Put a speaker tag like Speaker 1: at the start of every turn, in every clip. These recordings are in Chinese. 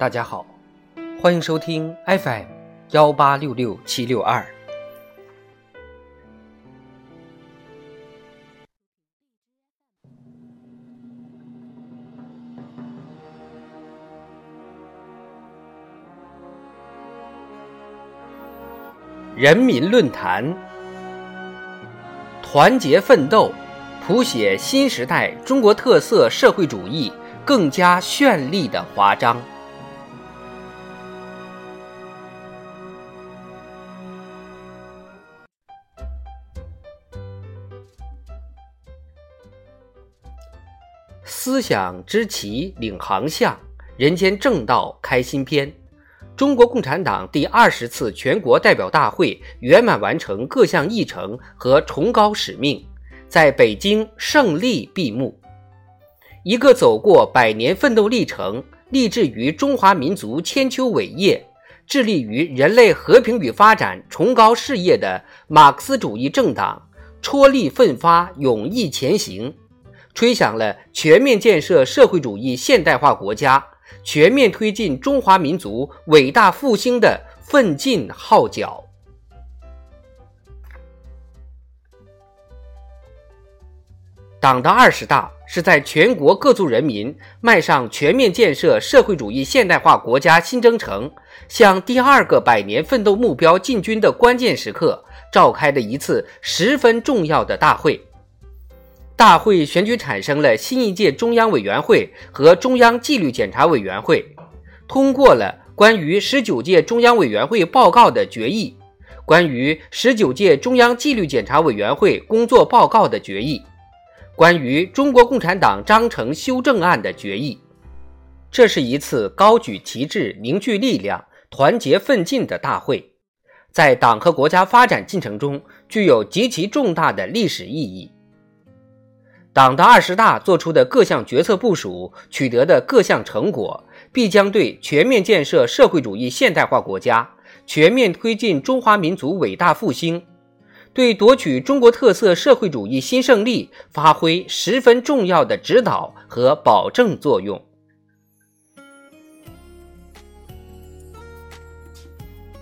Speaker 1: 大家好，欢迎收听 FM 幺八六六七六二。人民论坛，团结奋斗，谱写新时代中国特色社会主义更加绚丽的华章。思想之旗领航向，人间正道开新篇。中国共产党第二十次全国代表大会圆满完成各项议程和崇高使命，在北京胜利闭幕。一个走过百年奋斗历程、立志于中华民族千秋伟业、致力于人类和平与发展崇高事业的马克思主义政党，踔厉奋发，勇毅前行，吹响了全面建设社会主义现代化国家。全面推进中华民族伟大复兴的奋进号角。党的二十大是在全国各族人民迈上全面建设社会主义现代化国家新征程、向第二个百年奋斗目标进军的关键时刻召开的一次十分重要的大会。大会选举产生了新一届中央委员会和中央纪律检查委员会，通过了关于十九届中央委员会报告的决议，关于十九届中央纪律检查委员会工作报告的决议，关于中国共产党章程修正案的决议。这是一次高举旗帜、凝聚力量、团结奋进的大会，在党和国家发展进程中具有极其重大的历史意义。党的二十大作出的各项决策部署取得的各项成果，必将对全面建设社会主义现代化国家、全面推进中华民族伟大复兴，对夺取中国特色社会主义新胜利发挥十分重要的指导和保证作用。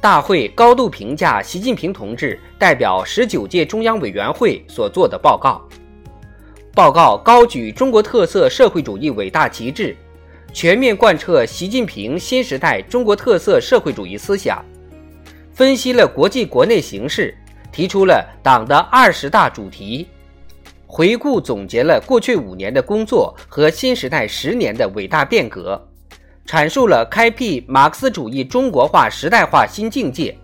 Speaker 1: 大会高度评价习近平同志代表十九届中央委员会所做的报告。报告高举中国特色社会主义伟大旗帜，全面贯彻习近平新时代中国特色社会主义思想，分析了国际国内形势，提出了党的二十大主题，回顾总结了过去五年的工作和新时代十年的伟大变革，阐述了开辟马克思主义中国化时代化新境界、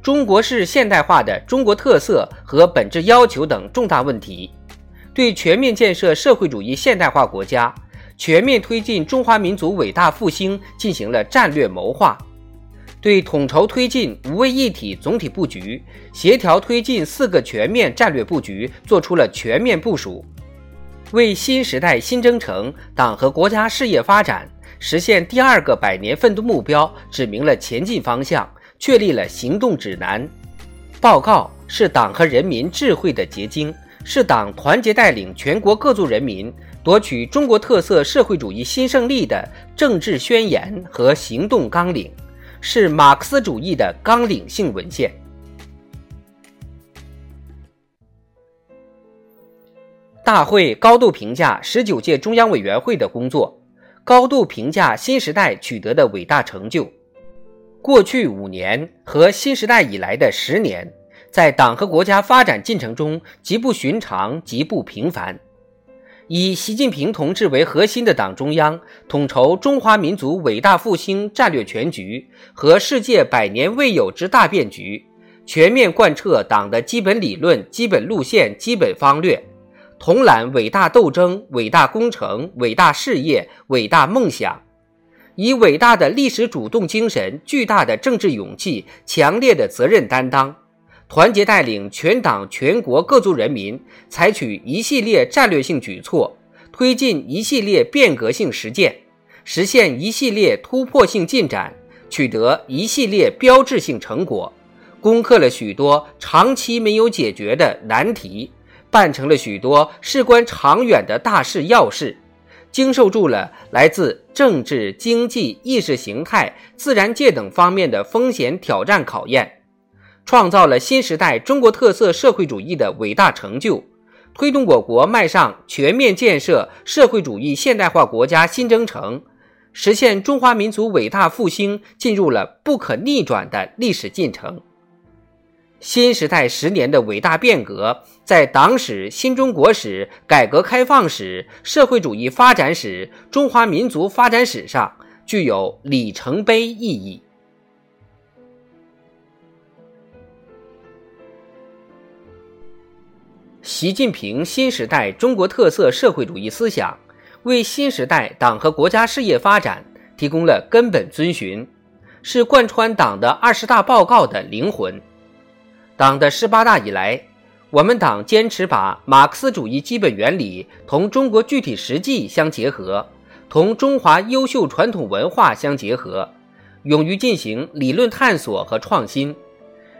Speaker 1: 中国式现代化的中国特色和本质要求等重大问题。对全面建设社会主义现代化国家、全面推进中华民族伟大复兴进行了战略谋划，对统筹推进五位一体总体布局、协调推进四个全面战略布局作出了全面部署，为新时代新征程党和国家事业发展实现第二个百年奋斗目标指明了前进方向，确立了行动指南。报告是党和人民智慧的结晶。是党团结带领全国各族人民夺取中国特色社会主义新胜利的政治宣言和行动纲领，是马克思主义的纲领性文献。大会高度评价十九届中央委员会的工作，高度评价新时代取得的伟大成就。过去五年和新时代以来的十年。在党和国家发展进程中极不寻常、极不平凡。以习近平同志为核心的党中央统筹中华民族伟大复兴战略全局和世界百年未有之大变局，全面贯彻党的基本理论、基本路线、基本方略，统揽伟大斗争、伟大工程、伟大事业、伟大梦想，以伟大的历史主动精神、巨大的政治勇气、强烈的责任担当。团结带领全党全国各族人民，采取一系列战略性举措，推进一系列变革性实践，实现一系列突破性进展，取得一系列标志性成果，攻克了许多长期没有解决的难题，办成了许多事关长远的大事要事，经受住了来自政治、经济、意识形态、自然界等方面的风险挑战考验，创造了新时代中国特色社会主义的伟大成就，推动我国迈上全面建设社会主义现代化国家新征程，实现中华民族伟大复兴进入了不可逆转的历史进程。新时代十年的伟大变革，在党史、新中国史、改革开放史、社会主义发展史、中华民族发展史上具有里程碑意义。习近平新时代中国特色社会主义思想，为新时代党和国家事业发展提供了根本遵循，是贯穿党的二十大报告的灵魂。党的十八大以来，我们党坚持把马克思主义基本原理同中国具体实际相结合，同中华优秀传统文化相结合，勇于进行理论探索和创新，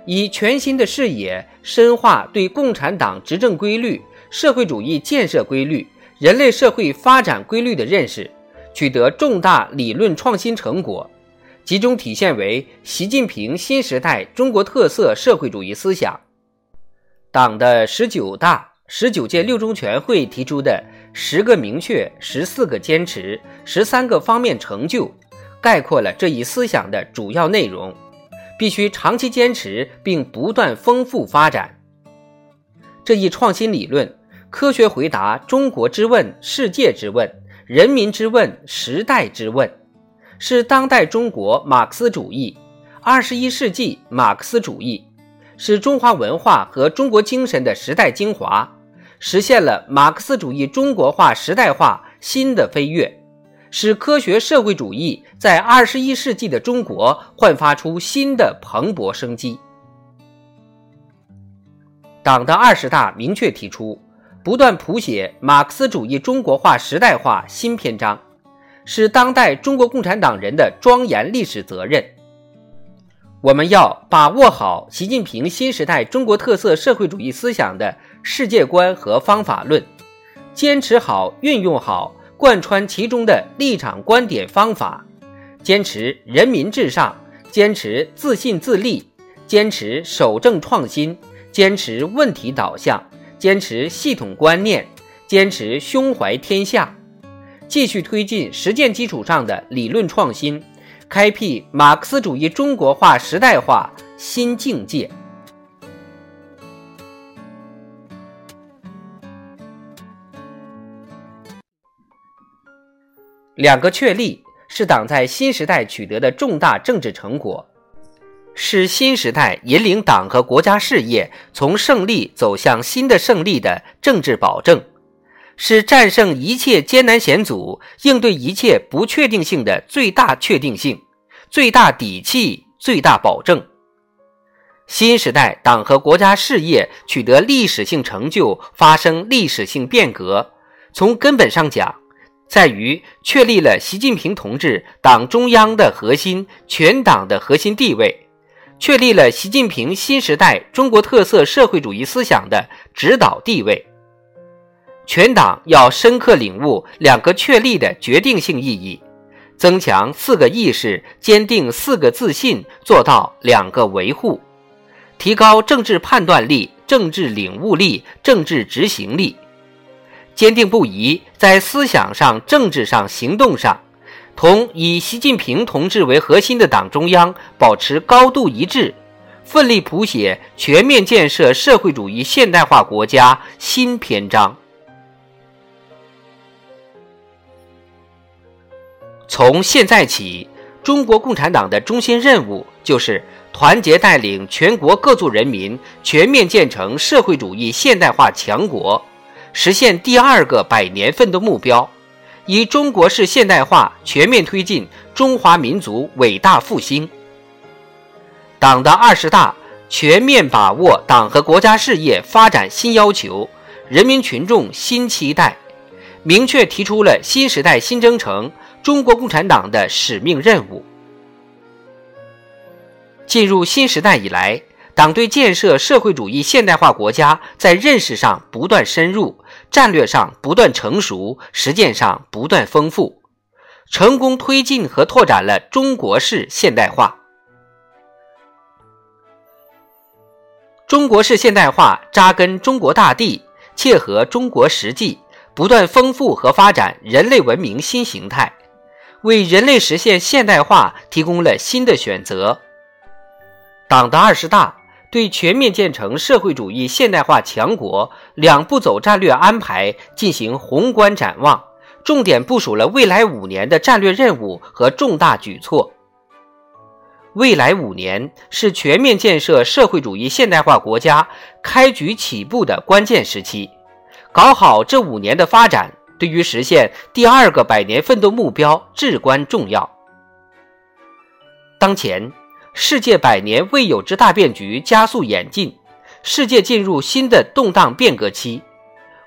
Speaker 1: 以全新的视野深化对共产党执政规律、社会主义建设规律、人类社会发展规律的认识，取得重大理论创新成果。集中体现为习近平新时代中国特色社会主义思想。党的十九大、十九届六中全会提出的十个明确、十四个坚持、十三个方面成就，概括了这一思想的主要内容，必须长期坚持并不断丰富发展。这一创新理论，科学回答中国之问、世界之问、人民之问、时代之问。是当代中国马克思主义，二十一世纪马克思主义，是中华文化和中国精神的时代精华，实现了马克思主义中国化时代化新的飞跃，使科学社会主义在二十一世纪的中国焕发出新的蓬勃生机。党的二十大明确提出，不断谱写马克思主义中国化时代化新篇章。是当代中国共产党人的庄严历史责任。我们要把握好习近平新时代中国特色社会主义思想的世界观和方法论，坚持好、运用好、贯穿其中的立场、观点、方法，坚持人民至上，坚持自信自立，坚持守正创新，坚持问题导向，坚持系统观念，坚持胸怀天下。继续推进实践基础上的理论创新，开辟马克思主义中国化时代化新境界。两个确立是党在新时代取得的重大政治成果，是新时代引领党和国家事业从胜利走向新的胜利的政治保证。是战胜一切艰难险阻、应对一切不确定性的最大确定性、最大底气、最大保证。新时代党和国家事业取得历史性成就，发生历史性变革，从根本上讲，在于确立了习近平同志党中央的核心、全党的核心地位，确立了习近平新时代中国特色社会主义思想的指导地位。全党要深刻领悟两个确立的决定性意义，增强四个意识，坚定四个自信，做到两个维护，提高政治判断力、政治领悟力、政治执行力，坚定不移在思想上、政治上、行动上，同以习近平同志为核心的党中央保持高度一致，奋力谱写全面建设社会主义现代化国家新篇章。从现在起，中国共产党的中心任务就是团结带领全国各族人民全面建成社会主义现代化强国，实现第二个百年奋斗目标，以中国式现代化全面推进中华民族伟大复兴。党的二十大全面把握党和国家事业发展新要求、人民群众新期待，明确提出了新时代新征程。中国共产党的使命任务。进入新时代以来，党对建设社会主义现代化国家在认识上不断深入，战略上不断成熟，实践上不断丰富，成功推进和拓展了中国式现代化。中国式现代化扎根中国大地，切合中国实际，不断丰富和发展人类文明新形态，为人类实现现代化提供了新的选择。党的二十大对全面建成社会主义现代化强国两步走战略安排进行宏观展望，重点部署了未来五年的战略任务和重大举措。未来五年是全面建设社会主义现代化国家开局起步的关键时期，搞好这五年的发展，对于实现第二个百年奋斗目标至关重要。当前，世界百年未有之大变局加速演进，世界进入新的动荡变革期，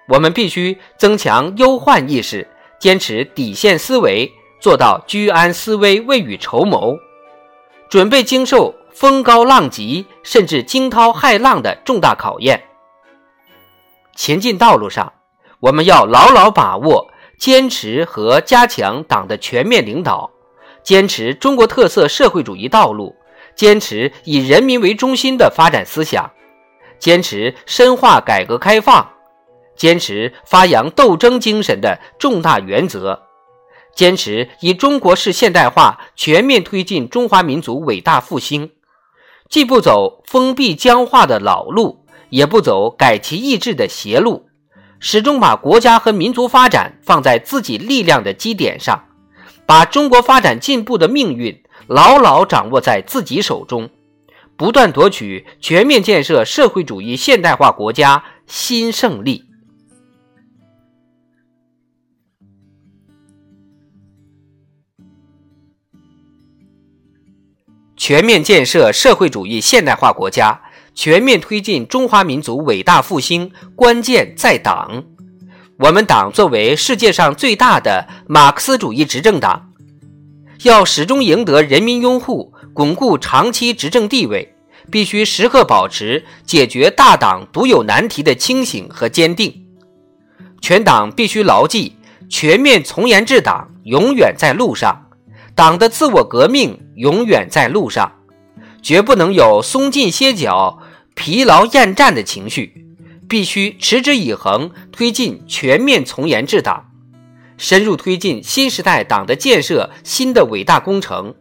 Speaker 1: 我们必须增强忧患意识，坚持底线思维，做到居安思危、未雨绸缪。准备经受风高浪急，甚至惊涛骇浪的重大考验。前进道路上，我们要牢牢把握、坚持和加强党的全面领导，坚持中国特色社会主义道路，坚持以人民为中心的发展思想，坚持深化改革开放，坚持发扬斗争精神的重大原则。坚持以中国式现代化全面推进中华民族伟大复兴，既不走封闭僵化的老路，也不走改旗易帜的邪路，始终把国家和民族发展放在自己力量的基点上，把中国发展进步的命运牢牢掌握在自己手中，不断夺取全面建设社会主义现代化国家新胜利。全面建设社会主义现代化国家，全面推进中华民族伟大复兴，关键在党。我们党作为世界上最大的马克思主义执政党，要始终赢得人民拥护，巩固长期执政地位，必须时刻保持解决大党独有难题的清醒和坚定。全党必须牢记：全面从严治党永远在路上。党的自我革命永远在路上，绝不能有松劲歇脚、疲劳厌战的情绪，必须持之以恒推进全面从严治党，深入推进新时代党的建设新的伟大工程，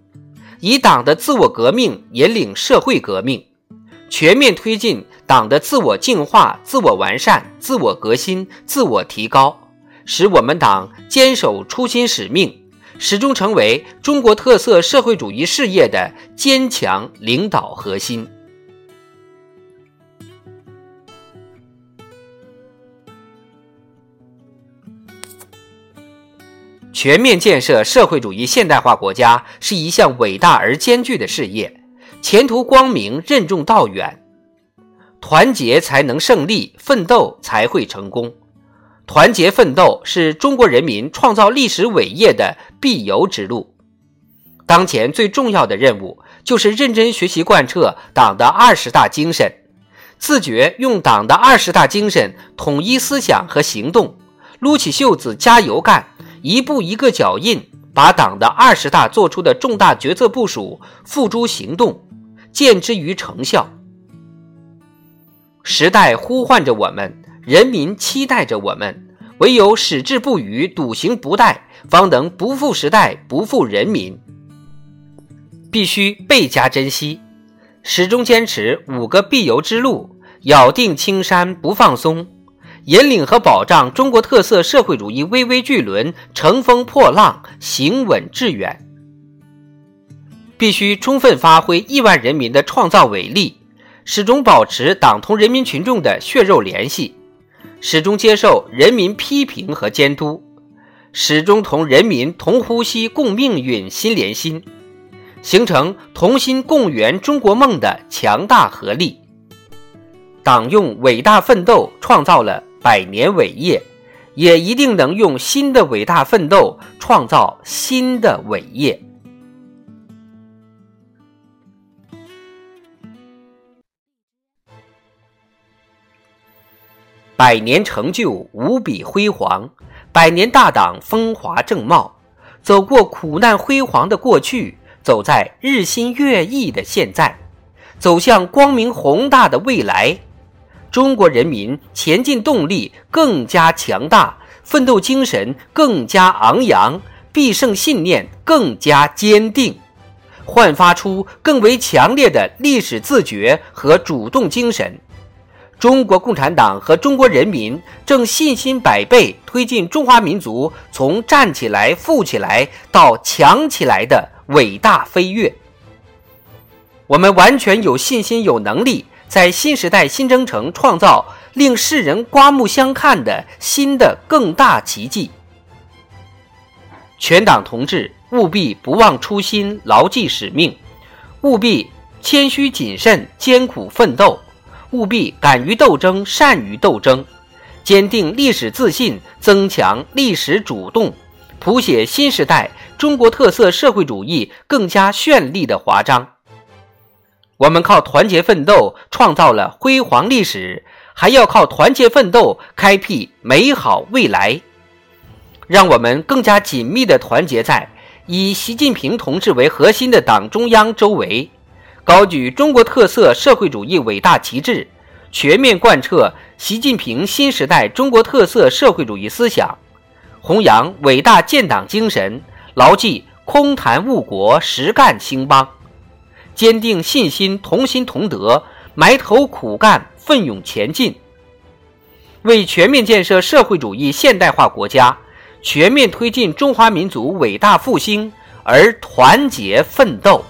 Speaker 1: 以党的自我革命引领社会革命，全面推进党的自我净化、自我完善、自我革新、自我提高，使我们党坚守初心使命。始终成为中国特色社会主义事业的坚强领导核心。全面建设社会主义现代化国家是一项伟大而艰巨的事业，前途光明，任重道远。团结才能胜利，奋斗才会成功。团结奋斗是中国人民创造历史伟业的必由之路。当前最重要的任务就是认真学习贯彻党的二十大精神，自觉用党的二十大精神统一思想和行动，撸起袖子加油干，一步一个脚印，把党的二十大作出的重大决策部署付诸行动，见之于成效。时代呼唤着我们。人民期待着我们，唯有矢志不渝、笃行不怠，方能不负时代、不负人民。必须倍加珍惜，始终坚持五个必由之路，咬定青山不放松，引领和保障中国特色社会主义巍巍巨轮乘风破浪、行稳致远。必须充分发挥亿万人民的创造伟力，始终保持党同人民群众的血肉联系。始终接受人民批评和监督，始终同人民同呼吸共命运心连心，形成同心共圆中国梦的强大合力。党用伟大奋斗创造了百年伟业，也一定能用新的伟大奋斗创造新的伟业。百年成就无比辉煌，百年大党风华正茂，走过苦难辉煌的过去，走在日新月异的现在，走向光明宏大的未来。中国人民前进动力更加强大，奋斗精神更加昂扬，必胜信念更加坚定。焕发出更为强烈的历史自觉和主动精神。中国共产党和中国人民正信心百倍推进中华民族从站起来、富起来到强起来的伟大飞跃。我们完全有信心、有能力，在新时代新征程创造令世人刮目相看的新的更大奇迹。全党同志。务必不忘初心，牢记使命；务必谦虚谨慎，艰苦奋斗；务必敢于斗争，善于斗争，坚定历史自信，增强历史主动，谱写新时代中国特色社会主义更加绚丽的华章。我们靠团结奋斗创造了辉煌历史，还要靠团结奋斗开辟美好未来。让我们更加紧密地团结在。以习近平同志为核心的党中央周围，高举中国特色社会主义伟大旗帜，全面贯彻习近平新时代中国特色社会主义思想，弘扬伟大建党精神，牢记空谈误国，实干兴邦，坚定信心，同心同德，埋头苦干，奋勇前进，为全面建设社会主义现代化国家。全面推进中华民族伟大复兴而团结奋斗。